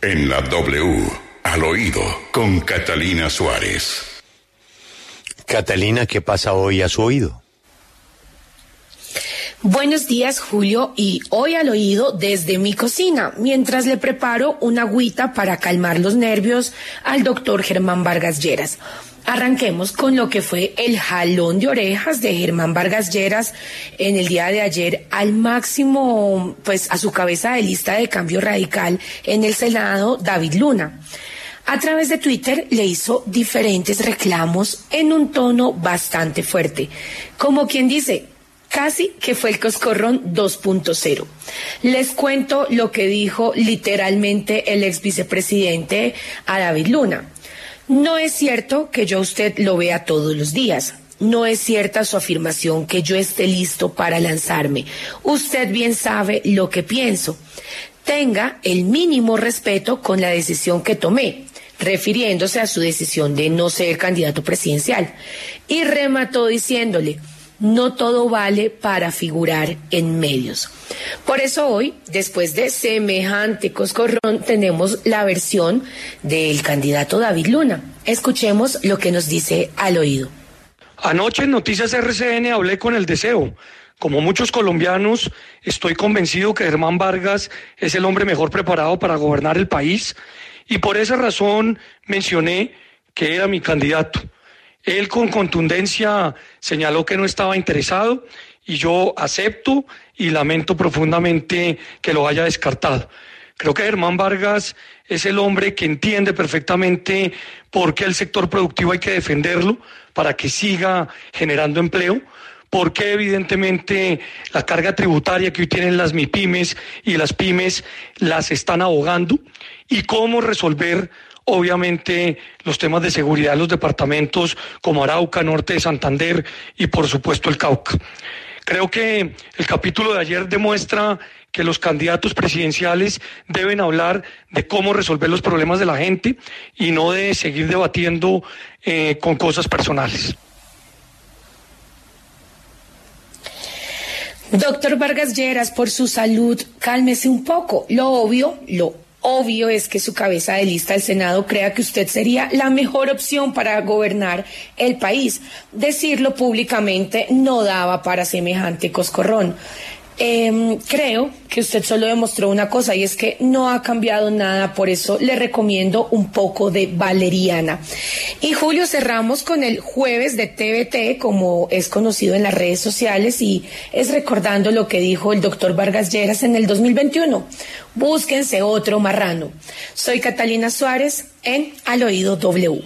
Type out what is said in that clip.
En la W, al oído, con Catalina Suárez. Catalina, ¿qué pasa hoy a su oído? Buenos días, Julio, y hoy al oído desde mi cocina, mientras le preparo una agüita para calmar los nervios al doctor Germán Vargas Lleras. Arranquemos con lo que fue el jalón de orejas de Germán Vargas Lleras en el día de ayer al máximo, pues a su cabeza de lista de cambio radical en el Senado, David Luna. A través de Twitter le hizo diferentes reclamos en un tono bastante fuerte, como quien dice, casi que fue el coscorrón 2.0. Les cuento lo que dijo literalmente el ex vicepresidente a David Luna. No es cierto que yo a usted lo vea todos los días. No es cierta su afirmación que yo esté listo para lanzarme. Usted bien sabe lo que pienso. Tenga el mínimo respeto con la decisión que tomé refiriéndose a su decisión de no ser candidato presidencial. Y remató diciéndole, no todo vale para figurar en medios. Por eso hoy, después de semejante coscorrón, tenemos la versión del candidato David Luna. Escuchemos lo que nos dice al oído. Anoche en Noticias RCN hablé con el deseo. Como muchos colombianos, estoy convencido que Germán Vargas es el hombre mejor preparado para gobernar el país y por esa razón mencioné que era mi candidato. Él con contundencia señaló que no estaba interesado y yo acepto y lamento profundamente que lo haya descartado. Creo que Germán Vargas es el hombre que entiende perfectamente por qué el sector productivo hay que defenderlo para que siga generando empleo, por qué evidentemente la carga tributaria que hoy tienen las MIPIMES y las pymes las están ahogando y cómo resolver obviamente los temas de seguridad en los departamentos como Arauca, Norte de Santander y por supuesto el Cauca. Creo que el capítulo de ayer demuestra que los candidatos presidenciales deben hablar de cómo resolver los problemas de la gente y no de seguir debatiendo eh, con cosas personales. Doctor Vargas Lleras, por su salud, cálmese un poco. Lo obvio, lo obvio es que su cabeza de lista del Senado crea que usted sería la mejor opción para gobernar el país. Decirlo públicamente no daba para semejante coscorrón. Em, creo que usted solo demostró una cosa y es que no ha cambiado nada, por eso le recomiendo un poco de valeriana. Y Julio, cerramos con el jueves de TVT, como es conocido en las redes sociales, y es recordando lo que dijo el doctor Vargas Lleras en el 2021. Búsquense otro marrano. Soy Catalina Suárez en Al Oído W.